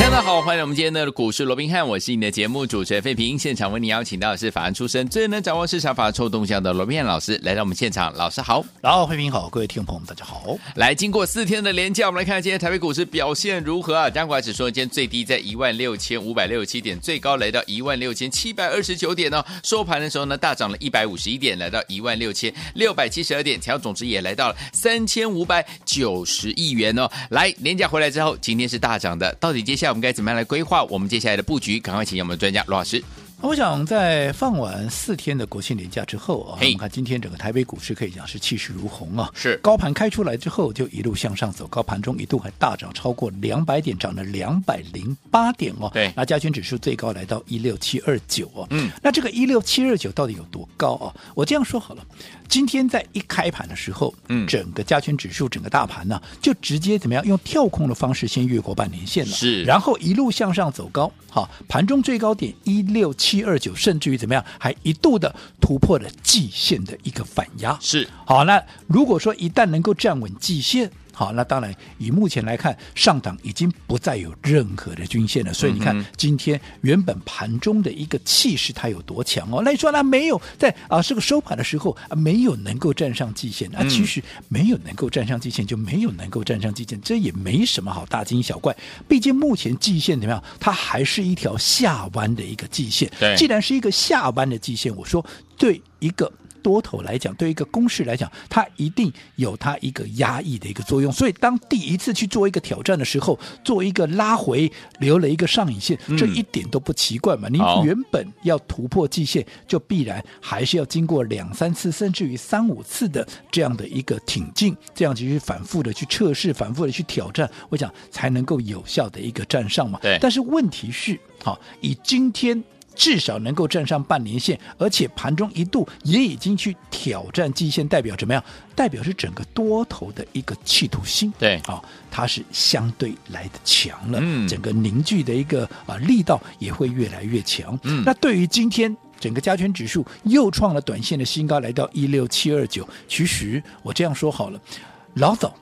大家好，欢迎我们今天的股市罗宾汉，我是你的节目主持人费平。现场为你邀请到的是法案出身、最能掌握市场法臭动向的罗宾汉老师来到我们现场。老师好，然后费平好，各位听众朋友们大家好。来，经过四天的连假，我们来看今天台北股市表现如何啊？加权指数今天最低在一万六千五百六十七点，最高来到一万六千七百二十九点哦。收盘的时候呢，大涨了一百五十一点，来到一万六千六百七十二点，成交总值也来到了三千五百九十亿元哦。来，连假回来之后，今天是大涨的，到底接下来我们该怎么样来规划？我们接下来的布局，赶快请我们的专家罗老师。我想在放完四天的国庆连假之后啊，我们看今天整个台北股市可以讲是气势如虹啊，是高盘开出来之后就一路向上走，高盘中一度还大涨超过两百点，涨了两百零八点哦。对，那加权指数最高来到一六七二九哦。嗯，那这个一六七二九到底有多高啊？我这样说好了，今天在一开盘的时候，嗯，整个加权指数整个大盘呢，就直接怎么样用跳空的方式先越过半年线了，是，然后一路向上走高，好，盘中最高点一六七二九，甚至。于怎么样，还一度的突破了季线的一个反压，是好。那如果说一旦能够站稳季线。好，那当然，以目前来看，上档已经不再有任何的均线了。所以你看，今天原本盘中的一个气势它有多强哦？那你说那没有在啊，这个收盘的时候啊，没有能够站上季线啊。其实没有能够站上季线，就没有能够站上季线，这也没什么好大惊小怪。毕竟目前季线怎么样？它还是一条下弯的一个季线。对，既然是一个下弯的季线，我说对一个。多头来讲，对一个公式来讲，它一定有它一个压抑的一个作用。所以，当第一次去做一个挑战的时候，做一个拉回，留了一个上影线，这一点都不奇怪嘛。嗯、你原本要突破季线，就必然还是要经过两三次，甚至于三五次的这样的一个挺进，这样去反复的去测试，反复的去挑战，我想才能够有效的一个站上嘛。对。但是问题是，好，以今天。至少能够站上半年线，而且盘中一度也已经去挑战季线，代表怎么样？代表是整个多头的一个企图心。对，啊、哦，它是相对来的强了，嗯，整个凝聚的一个啊力道也会越来越强。嗯，那对于今天整个加权指数又创了短线的新高，来到一六七二九。其实我这样说好了，老早。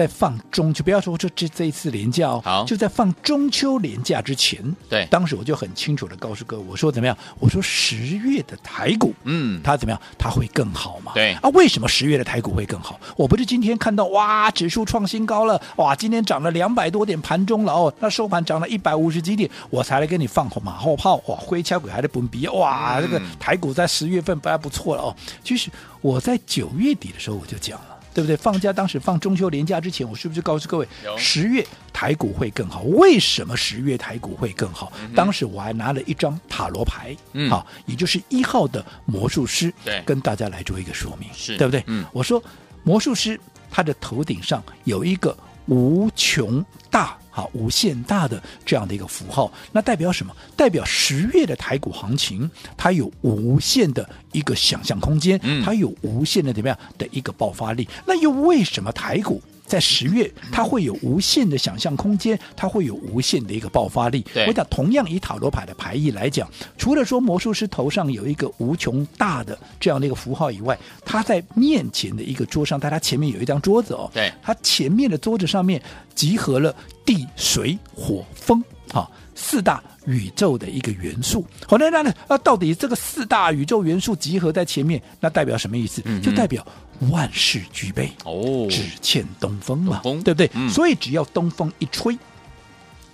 在放中秋，不要说这这这一次连假哦，好，就在放中秋连假之前，对，当时我就很清楚的告诉各位，我说怎么样？我说十月的台股，嗯，它怎么样？它会更好嘛？对啊，为什么十月的台股会更好？我不是今天看到哇，指数创新高了，哇，今天涨了两百多点，盘中了哦，那收盘涨了一百五十几点，我才来跟你放马后炮，哇，灰敲鬼还在蹦鼻，哇，这个台股在十月份不还不错了哦。其实我在九月底的时候我就讲了。对不对？放假当时放中秋连假之前，我是不是告诉各位，十月台股会更好？为什么十月台股会更好？嗯、当时我还拿了一张塔罗牌，嗯，好，也就是一号的魔术师，对，跟大家来做一个说明，是对不对？嗯，我说魔术师他的头顶上有一个无穷大。好，无限大的这样的一个符号，那代表什么？代表十月的台股行情，它有无限的一个想象空间，它有无限的怎么样的一个爆发力？那又为什么台股？在十月，它会有无限的想象空间，它会有无限的一个爆发力。我讲，同样以塔罗牌的牌意来讲，除了说魔术师头上有一个无穷大的这样的一个符号以外，他在面前的一个桌上，在他前面有一张桌子哦，对，他前面的桌子上面集合了地、水、火、风，哈，四大宇宙的一个元素。好，那那那，到底这个四大宇宙元素集合在前面，那代表什么意思？嗯、就代表。万事俱备哦，只欠东风嘛，风对不对？嗯、所以只要东风一吹，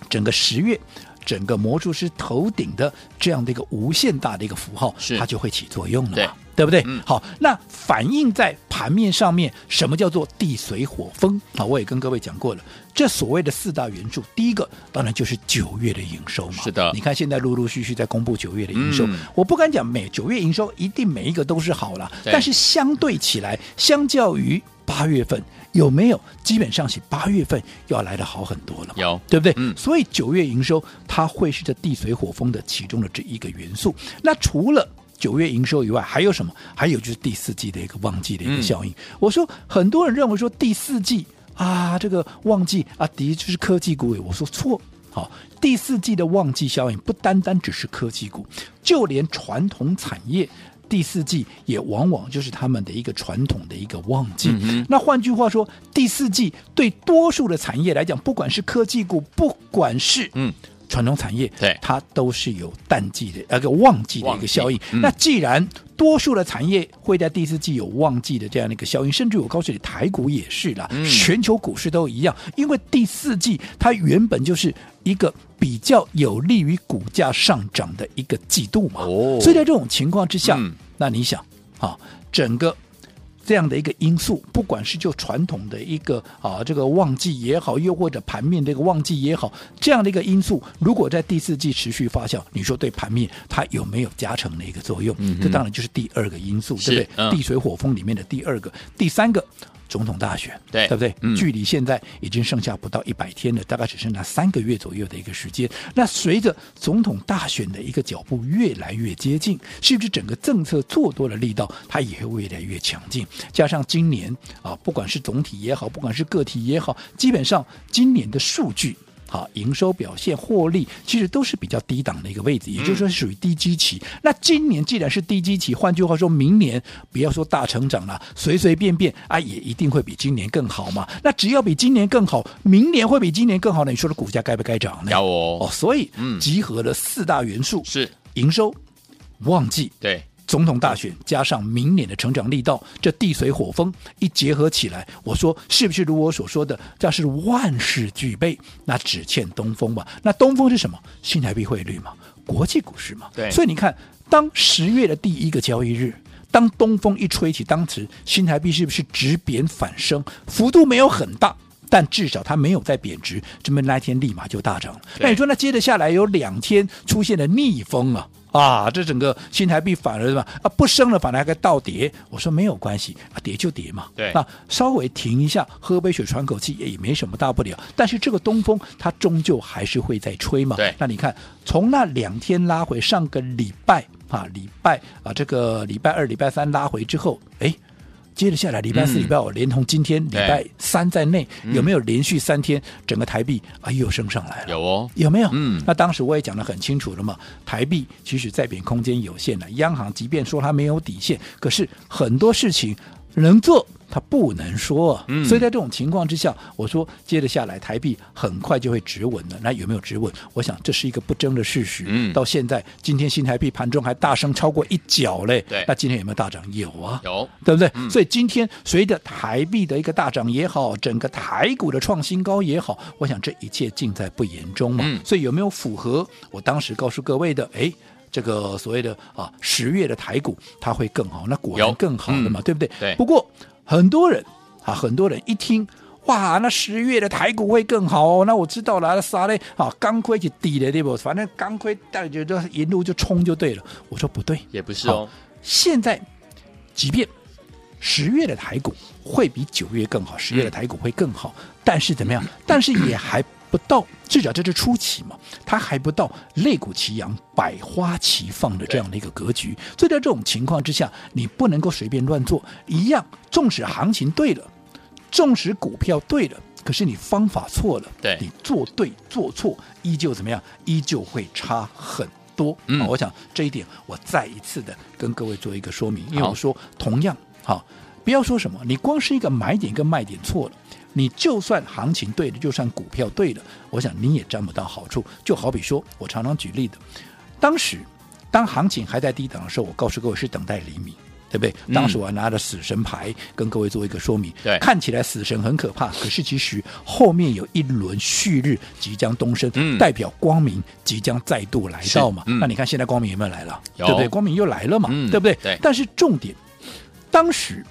整个十月，整个魔术师头顶的这样的一个无限大的一个符号，它就会起作用了嘛，对，不对？嗯、好，那反映在盘面上面，什么叫做地水火风？啊，我也跟各位讲过了。这所谓的四大元素，第一个当然就是九月的营收嘛。是的，你看现在陆陆续续在公布九月的营收，嗯、我不敢讲每九月营收一定每一个都是好了，但是相对起来，相较于八月份有没有？基本上是八月份要来的好很多了，有对不对？嗯，所以九月营收它会是这地水火风的其中的这一个元素。那除了九月营收以外，还有什么？还有就是第四季的一个旺季的一个效应。嗯、我说很多人认为说第四季啊，这个旺季啊，的确就是科技股。我说错，好、哦，第四季的旺季效应不单单只是科技股，就连传统产业第四季也往往就是他们的一个传统的一个旺季。嗯、那换句话说，第四季对多数的产业来讲，不管是科技股，不管是嗯。传统产业，对它都是有淡季的，那个旺季的一个效应。嗯、那既然多数的产业会在第四季有旺季的这样的一个效应，甚至我告诉你，台股也是啦，嗯、全球股市都一样，因为第四季它原本就是一个比较有利于股价上涨的一个季度嘛。哦，所以在这种情况之下，嗯、那你想啊，整个。这样的一个因素，不管是就传统的一个啊这个旺季也好，又或者盘面这个旺季也好，这样的一个因素，如果在第四季持续发酵，你说对盘面它有没有加成的一个作用？嗯，这当然就是第二个因素，对不对？嗯、地水火风里面的第二个，第三个。总统大选，对，对不对？嗯、距离现在已经剩下不到一百天了，大概只剩下三个月左右的一个时间。那随着总统大选的一个脚步越来越接近，是不是整个政策做多的力道它也会越来越强劲？加上今年啊，不管是总体也好，不管是个体也好，基本上今年的数据。好，营收表现、获利其实都是比较低档的一个位置，也就是说属于低基期。嗯、那今年既然是低基期，换句话说，明年不要说大成长了，随随便便啊，也一定会比今年更好嘛。那只要比今年更好，明年会比今年更好呢？你说的股价该不该涨呢？要哦，哦，所以集合了四大元素是营收、旺季对。总统大选加上明年的成长力道，这地水火风一结合起来，我说是不是如我所说的，这是万事俱备，那只欠东风吧？那东风是什么？新台币汇率嘛，国际股市嘛。对，所以你看，当十月的第一个交易日，当东风一吹起，当时新台币是不是直贬反升？幅度没有很大，但至少它没有在贬值，这么那天立马就大涨了。那你说，那接着下来有两天出现了逆风啊？啊，这整个新台币反而什么？啊，不升了，反而还个倒跌。我说没有关系啊，跌就跌嘛。对，那稍微停一下，喝杯水，喘口气也没什么大不了。但是这个东风它终究还是会在吹嘛。对，那你看从那两天拉回上个礼拜啊，礼拜啊，这个礼拜二、礼拜三拉回之后，哎。接着下来，礼拜四、礼拜五，连同今天礼拜三在内，有没有连续三天整个台币啊又升上来了？有哦，有没有？嗯，那当时我也讲得很清楚了嘛，台币其实在贬空间有限的，央行即便说它没有底线，可是很多事情能做。他不能说，嗯、所以在这种情况之下，我说接着下来台币很快就会止稳了。那有没有止稳？我想这是一个不争的事实。嗯、到现在今天新台币盘中还大升超过一角嘞。对，那今天有没有大涨？有啊，有，对不对？嗯、所以今天随着台币的一个大涨也好，整个台股的创新高也好，我想这一切尽在不言中嘛。嗯、所以有没有符合我当时告诉各位的？哎。这个所谓的啊十月的台股它会更好，那果然更好了嘛，嗯、对不对？对。不过很多人啊，很多人一听哇，那十月的台股会更好哦，那我知道了，那啥嘞？啊，钢盔就低了对不？反正钢盔带着就一路就冲就对了。我说不对，也不是哦。现在即便十月的台股会比九月更好，十月的台股会更好，嗯、但是怎么样？但是也还。不到，至少这是初期嘛，它还不到肋骨齐扬、百花齐放的这样的一个格局。所以在这种情况之下，你不能够随便乱做。一样，纵使行情对了，纵使股票对了，可是你方法错了，对你做对做错，依旧怎么样？依旧会差很多。嗯，我想这一点，我再一次的跟各位做一个说明，因为我说同样，好，不要说什么，你光是一个买点跟卖点错了。你就算行情对了，就算股票对了，我想你也占不到好处。就好比说，我常常举例的，当时当行情还在低档的时候，我告诉各位是等待黎明，对不对？嗯、当时我还拿着死神牌跟各位做一个说明，对，看起来死神很可怕，可是其实后面有一轮旭日即将东升，嗯、代表光明即将再度来到嘛。嗯、那你看现在光明有没有来了？有对不对？光明又来了嘛，嗯、对不对？对。但是重点，当时。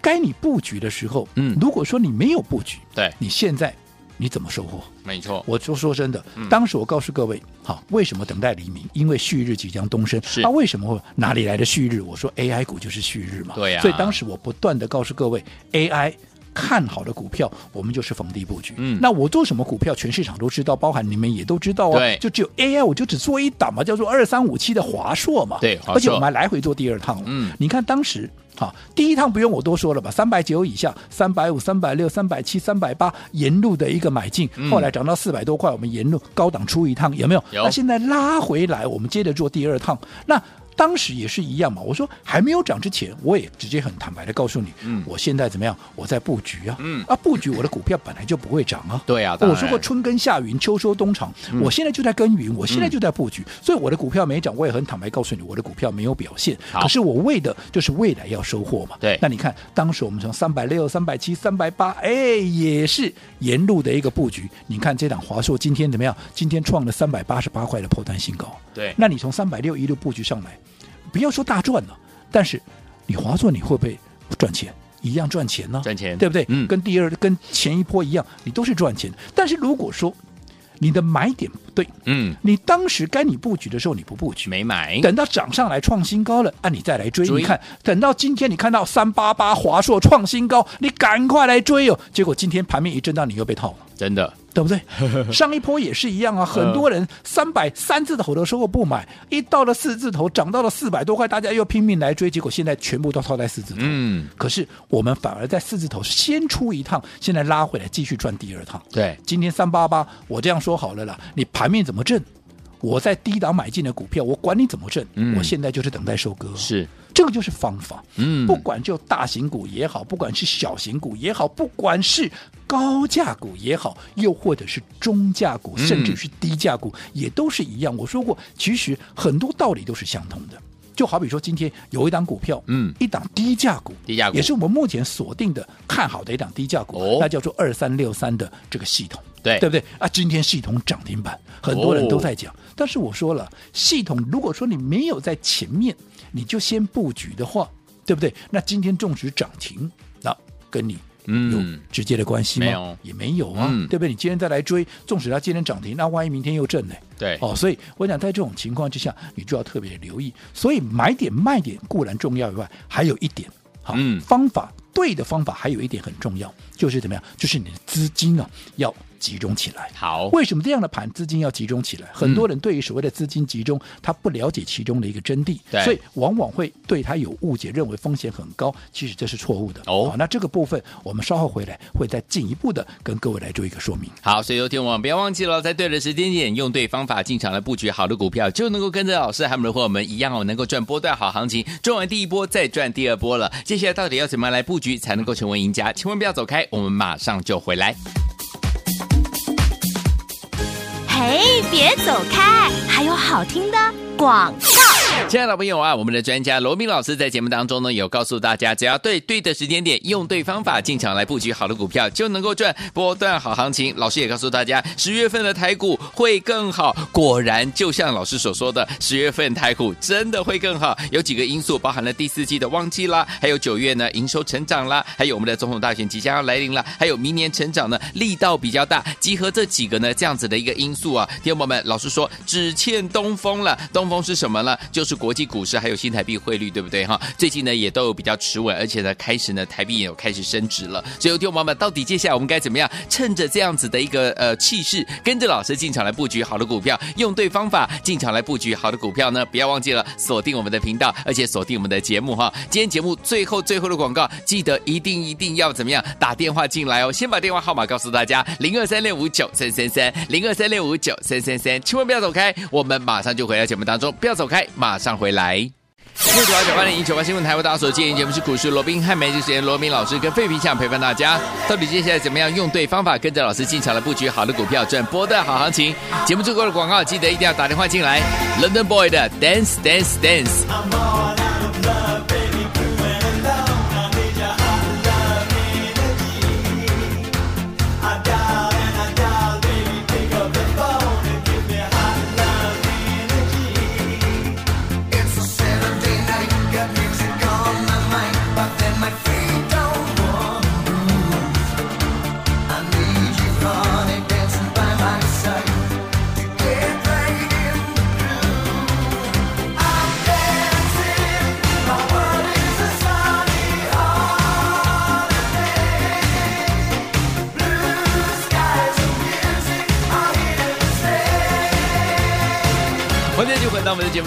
该你布局的时候，嗯，如果说你没有布局，对，你现在你怎么收获？没错，我就说真的，当时我告诉各位，好，为什么等待黎明？因为旭日即将东升。是，那为什么会哪里来的旭日？我说 AI 股就是旭日嘛。对呀。所以当时我不断的告诉各位，AI 看好的股票，我们就是逢低布局。嗯那我做什么股票，全市场都知道，包含你们也都知道啊。对就只有 AI，我就只做一档嘛，叫做二三五七的华硕嘛。对而且我们还来回做第二趟。嗯你看当时。好，第一趟不用我多说了吧，三百九以下，三百五、三百六、三百七、三百八，沿路的一个买进，嗯后来涨到四百多块，我们沿路高档出一趟，有没有？有那现在拉回来，我们接着做第二趟。那当时也是一样嘛，我说还没有涨之前，我也直接很坦白的告诉你，嗯我现在怎么样？我在布局啊，嗯啊，布局我的股票本来就不会涨啊。对啊，我说过春耕夏耘秋收冬藏，嗯我现在就在耕耘，我现在就在布局，所以我的股票没涨，我也很坦白告诉你，我的股票没有表现。好可是我为的就是未来要收获嘛。对那你看当时我们从三百六、三百七、三百八，哎，也是沿路的一个布局。你看这档华硕今天怎么样？今天创了三百八十八块的破单新高。对，那你从三百六一路布局上来，不要说大赚了，但是你华硕你会不会赚钱？一样赚钱呢、赚钱对不对？嗯跟第二跟前一波一样，你都是赚钱。但是如果说你的买点不对，嗯，你当时该你布局的时候你不布局，没买，等到涨上来创新高了，啊，你再来追。追你看，等到今天你看到三八八华硕创新高，你赶快来追哦。结果今天盘面一震荡，你又被套了。真的，对不对？上一波也是一样啊，很多人三百三字头的时候不买，一到了四字头，涨到了四百多块，大家又拼命来追，结果现在全部都套在四字头。嗯，可是我们反而在四字头先出一趟，现在拉回来继续赚第二趟。对，今天三八八，我这样说好了啦，你盘面怎么震？我在低档买进的股票，我管你怎么震，嗯我现在就是等待收割。是，这个就是方法。嗯不管就大型股也好，不管是小型股也好，不管是高价股也好，又或者是中价股，嗯甚至是低价股，也都是一样。我说过，其实很多道理都是相同的。就好比说，今天有一档股票，嗯。一档低价股，低价股。也是我们目前锁定的看好的一档低价股，哦。那叫做二三六三的这个系统，对。对不对？啊？今天系统涨停板，很多人都在讲，但是我说了，系统如果说你没有在前面，你就先布局的话，对不对？那今天纵使涨停，那跟你嗯有直接的关系吗？没有也没有啊，嗯对不对？你今天再来追，纵使它今天涨停，那万一明天又震呢？对，哦，所以我想在这种情况之下，你就要特别留意。所以买点卖点固然重要以外，还有一点，好、嗯方法对的方法还有一点很重要，就是怎么样？就是你的资金啊要集中起来。好，为什么这样的盘资金要集中起来？很多人对于所谓的资金集中，他不了解其中的一个真谛对，所以往往会对他有误解，认为风险很高。其实这是错误的。哦好那这个部分我们稍后回来会再进一步的跟各位来做一个说明。好，所以有天我们不要忘记了，在对的时间点，用对方法进场来布局好的股票，就能够跟着老师还有我们的伙伴们一样哦，能够赚波段好行情，赚完第一波再赚第二波了。接下来到底要怎么样来布局才能够成为赢家？千万不要走开，我们马上就回来。嘿，别走开，还有好听的广告。亲爱的朋友啊，我们的专家罗明老师在节目当中呢，有告诉大家，只要对对的时间点，用对方法进场来布局好的股票，就能够赚波段好行情。老师也告诉大家，十月份的台股会更好。果然，就像老师所说的，十月份台股真的会更好。有几个因素，包含了第四季的旺季啦，还有九月呢营收成长啦，还有我们的总统大选即将要来临了，还有明年成长呢力道比较大。集合这几个呢这样子的一个因素啊，听众朋友们，老师说只欠东风了。东风是什么呢？就是是国际股市还有新台币汇率，对不对哈？最近呢也都有比较持稳，而且呢开始呢台币也有开始升值了。所以，听众朋友们，到底接下来我们该怎么样？趁着这样子的一个呃气势，跟着老师进场来布局好的股票，用对方法进场来布局好的股票呢？不要忘记了锁定我们的频道，而且锁定我们的节目哈。今天节目最后最后的广告，记得一定一定要怎么样？打电话进来哦，先把电话号码告诉大家：零二三六五九三三三，零二三六五九三三三，千万不要走开，我们马上就回到节目当中，不要走开，马上回来。六九八九八零一九八新闻台为大家所建议节目是股市罗宾汉梅主持人罗宾老师跟费皮相陪伴大家，到底接下来怎么样用对方法跟着老师进场来布局好的股票赚波段好行情？节目最后的广告记得一定要打电话进来，London Boy 的 Dance Dance Dance。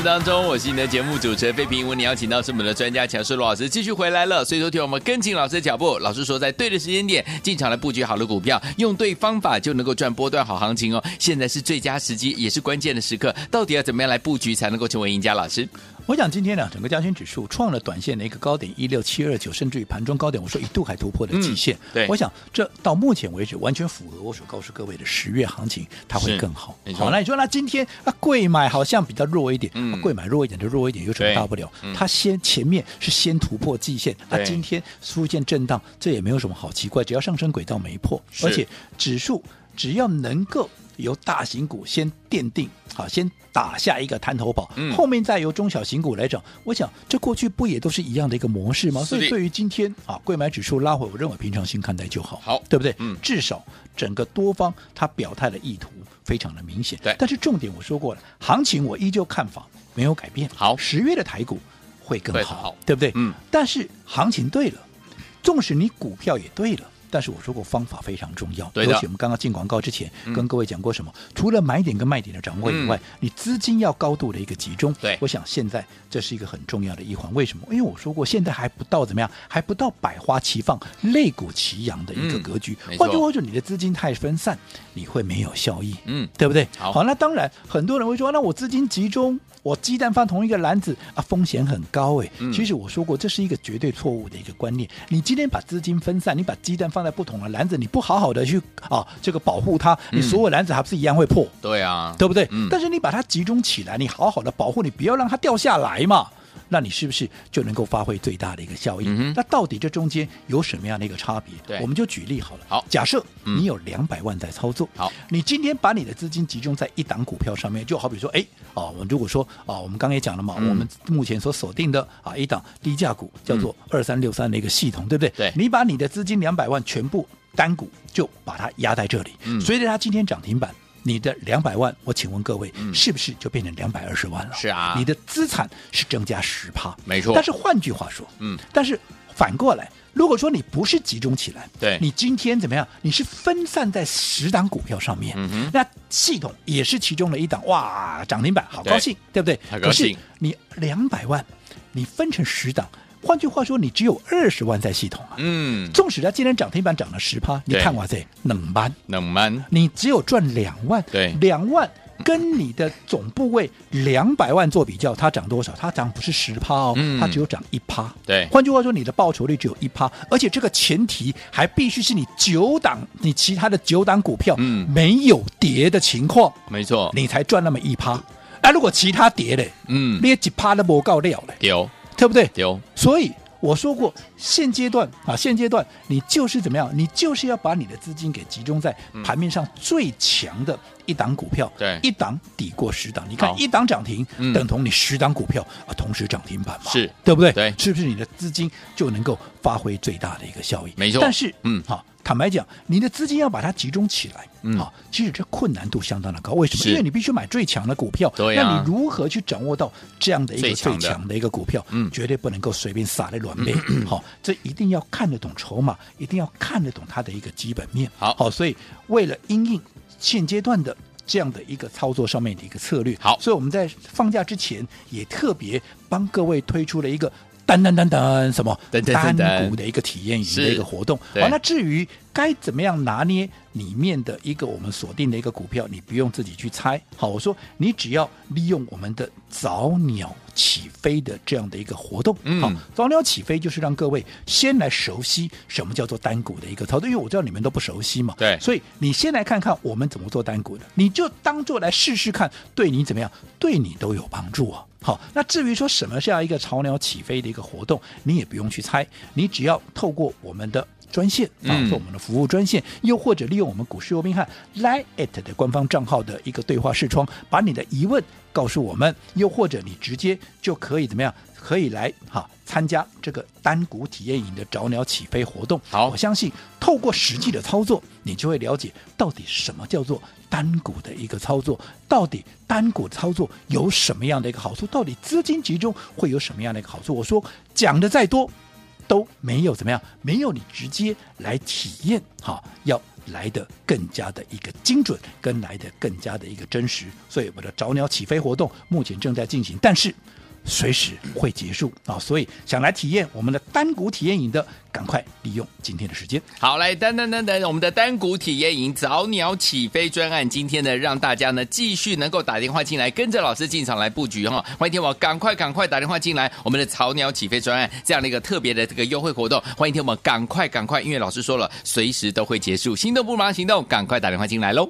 当中，我是你的节目主持人费平。为你邀请到是我们的专家强势罗老师继续回来了，所以说听我们跟紧老师的脚步。老师说，在对的时间点进场来布局好的股票，用对方法就能够赚波段好行情哦。现在是最佳时机，也是关键的时刻，到底要怎么样来布局才能够成为赢家？老师。我想今天呢，整个加权指数创了短线的一个高点一六七二九，甚至于盘中高点，我说一度还突破了极限。嗯、对，我想这到目前为止完全符合我所告诉各位的十月行情，它会更好。好，那你说那今天啊，贵买好像比较弱一点，嗯，柜买弱一点就弱一点，有什么大不了？它先前面是先突破季线，那今天出现震荡，这也没有什么好奇怪，只要上升轨道没破，而且指数只要能够。由大型股先奠定，好，先打下一个滩头堡，嗯、后面再由中小型股来涨。我想，这过去不也都是一样的一个模式吗？所以，对于今天啊，贵买指数拉回，我认为平常心看待就好，好，对不对？嗯，至少整个多方他表态的意图非常的明显。对，但是重点我说过了，行情我依旧看法没有改变。好，十月的台股会更好，好对不对？嗯，但是行情对了，纵使你股票也对了。但是我说过方法非常重要，对的，尤其我们刚刚进广告之前、嗯、跟各位讲过什么？除了买点跟卖点的掌握以外，嗯、你资金要高度的一个集中。对，我想现在这是一个很重要的一环。为什么？因为我说过，现在还不到怎么样，还不到百花齐放、肋股齐扬的一个格局。换句话说，你的资金太分散，你会没有效益。嗯，对不对？好，好，那当然，很多人会说，那我资金集中。我鸡蛋放同一个篮子啊，风险很高哎。嗯、其实我说过，这是一个绝对错误的一个观念。你今天把资金分散，你把鸡蛋放在不同的篮子，你不好好的去啊这个保护它，你所有篮子还不是一样会破？嗯、对啊，对不对？嗯、但是你把它集中起来，你好好的保护，你不要让它掉下来嘛。那你是不是就能够发挥最大的一个效益？嗯、那到底这中间有什么样的一个差别？对，我们就举例好了。好，假设你有两百万在操作，好、嗯，你今天把你的资金集中在一档股票上面，就好比说，哎，哦，我们如果说，啊，我们刚刚也讲了嘛，嗯、我们目前所锁定的啊一档低价股叫做二三六三的一个系统，嗯、对不对？对，你把你的资金两百万全部单股就把它压在这里，嗯，随着它今天涨停板。你的两百万，我请问各位，嗯、是不是就变成两百二十万了？是啊，你的资产是增加十趴，没错。但是换句话说，嗯，但是反过来，如果说你不是集中起来，对，你今天怎么样？你是分散在十档股票上面，那系统也是其中的一档，哇，涨停板，好高兴，对，对不对？很高兴。可是你两百万，你分成十档。换句话说，你只有二十万在系统啊。嗯，纵使它今天涨停板涨了十趴，你看哇塞，冷班，冷班，你只有赚两万。对，两万跟你的总部位两百万做比较，它涨多少？它涨不是十趴哦，它只有涨一趴。对，换句话说，你的报酬率只有一趴，而且这个前提还必须是你九档，你其他的九档股票没有跌的情况。没错，你才赚那么一趴。那如果其他跌嘞，嗯，你几趴都不够料嘞。有。对不对？有，所以我说过，现阶段啊，现阶段你就是怎么样？你就是要把你的资金给集中在盘面上最强的一档股票，对，一档抵过十档。你看一档涨停，等同你十档股票啊同时涨停板嘛，是对不对？对，是不是你的资金就能够发挥最大的一个效益？没错。但是，嗯，好。坦白讲，你的资金要把它集中起来，嗯，好，其实这困难度相当的高。为什么？因为你必须买最强的股票。对、啊。那你如何去掌握到这样的一个最强的一个股票？嗯，绝对不能够随便撒在乱背。好，这一定要看得懂筹码，一定要看得懂它的一个基本面。好，好，所以为了因应现阶段的这样的一个操作上面的一个策略，好，所以我们在放假之前也特别帮各位推出了一个。单单单单什么？单股的一个体验营的一个活动，好，那至于该怎么样拿捏里面的一个我们锁定的一个股票，你不用自己去猜。好，我说你只要利用我们的早鸟起飞的这样的一个活动，好，早鸟起飞就是让各位先来熟悉什么叫做单股的一个操作，因为我知道你们都不熟悉嘛，对，所以你先来看看我们怎么做单股的，你就当做来试试看，对你怎么样，对你都有帮助啊。好，那至于说什么是要一个潮鸟起飞的一个活动，你也不用去猜，你只要透过我们的专线啊，做我们的服务专线，嗯、又或者利用我们股市罗宾汉 Line@ 的官方账号的一个对话视窗，把你的疑问告诉我们，又或者你直接就可以怎么样？可以来哈参加这个单股体验营的早鸟起飞活动。好，我相信透过实际的操作，你就会了解到底什么叫做单股的一个操作，到底单股操作有什么样的一个好处，到底资金集中会有什么样的一个好处。我说讲的再多。都没有怎么样，没有你直接来体验，哈，要来的更加的一个精准，跟来的更加的一个真实。所以我的早鸟起飞活动目前正在进行，但是。随时会结束啊，所以想来体验我们的单股体验营的，赶快利用今天的时间。好，来等等等等，我们的单股体验营早鸟起飞专案，今天呢让大家呢继续能够打电话进来，跟着老师进场来布局哈。欢迎听我赶快赶快打电话进来，我们的早鸟起飞专案这样的一个特别的这个优惠活动，欢迎听我们赶快赶快，因为老师说了，随时都会结束，心动不忙行动，赶快打电话进来喽。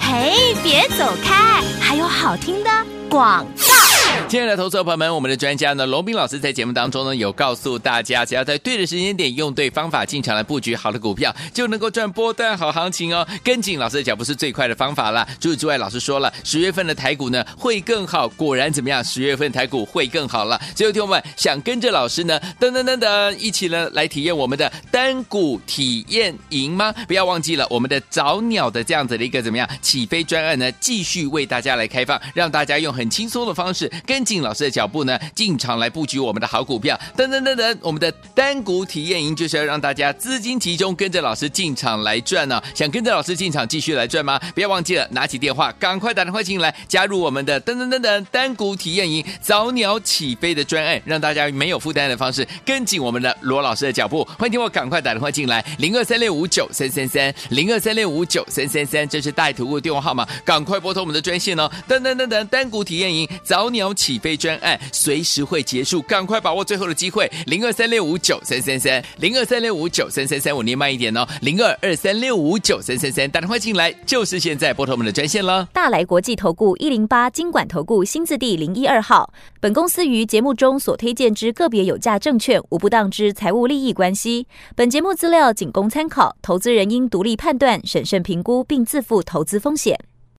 嘿，别走开，还有好听的广告。亲爱的投资朋友们，我们的专家呢，龙斌老师在节目当中呢，有告诉大家，只要在对的时间点，用对方法进场来布局好的股票，就能够赚波段好行情哦。跟紧老师的脚步是最快的方法了。除此之外，老师说了，十月份的台股呢会更好，果然怎么样？十月份台股会更好了。最后，听我们想跟着老师呢，噔噔噔噔，一起呢来体验我们的单股体验营吗？不要忘记了，我们的早鸟的这样子的一个怎么样起飞专案呢，继续为大家来开放，让大家用很轻松的方式。跟跟紧老师的脚步呢，进场来布局我们的好股票。等等等等，我们的单股体验营就是要让大家资金集中，跟着老师进场来赚呢、想跟着老师进场继续来赚吗？不要忘记了，拿起电话，赶快打电话进来，加入我们的等等等等单股体验营早鸟起飞的专案，让大家没有负担的方式跟紧我们的罗老师的脚步。欢迎听我赶快打电话进来，零二三六五九三三三，零二三六五九三三三，这是带图的电话号码，赶快拨通我们的专线哦。等等等等，单股体验营早鸟。起飞专案随时会结束，赶快把握最后的机会。零二三六五九三三三，零二三六五九三三三，我念慢一点哦。零二二三六五九三三三，打电话进来就是现在，拨通我们的专线了。大来国际投顾一零八金管投顾新字第零一二号。本公司于节目中所推荐之个别有价证券，无不当之财务利益关系。本节目资料仅供参考，投资人应独立判断、审慎评估，并自负投资风险。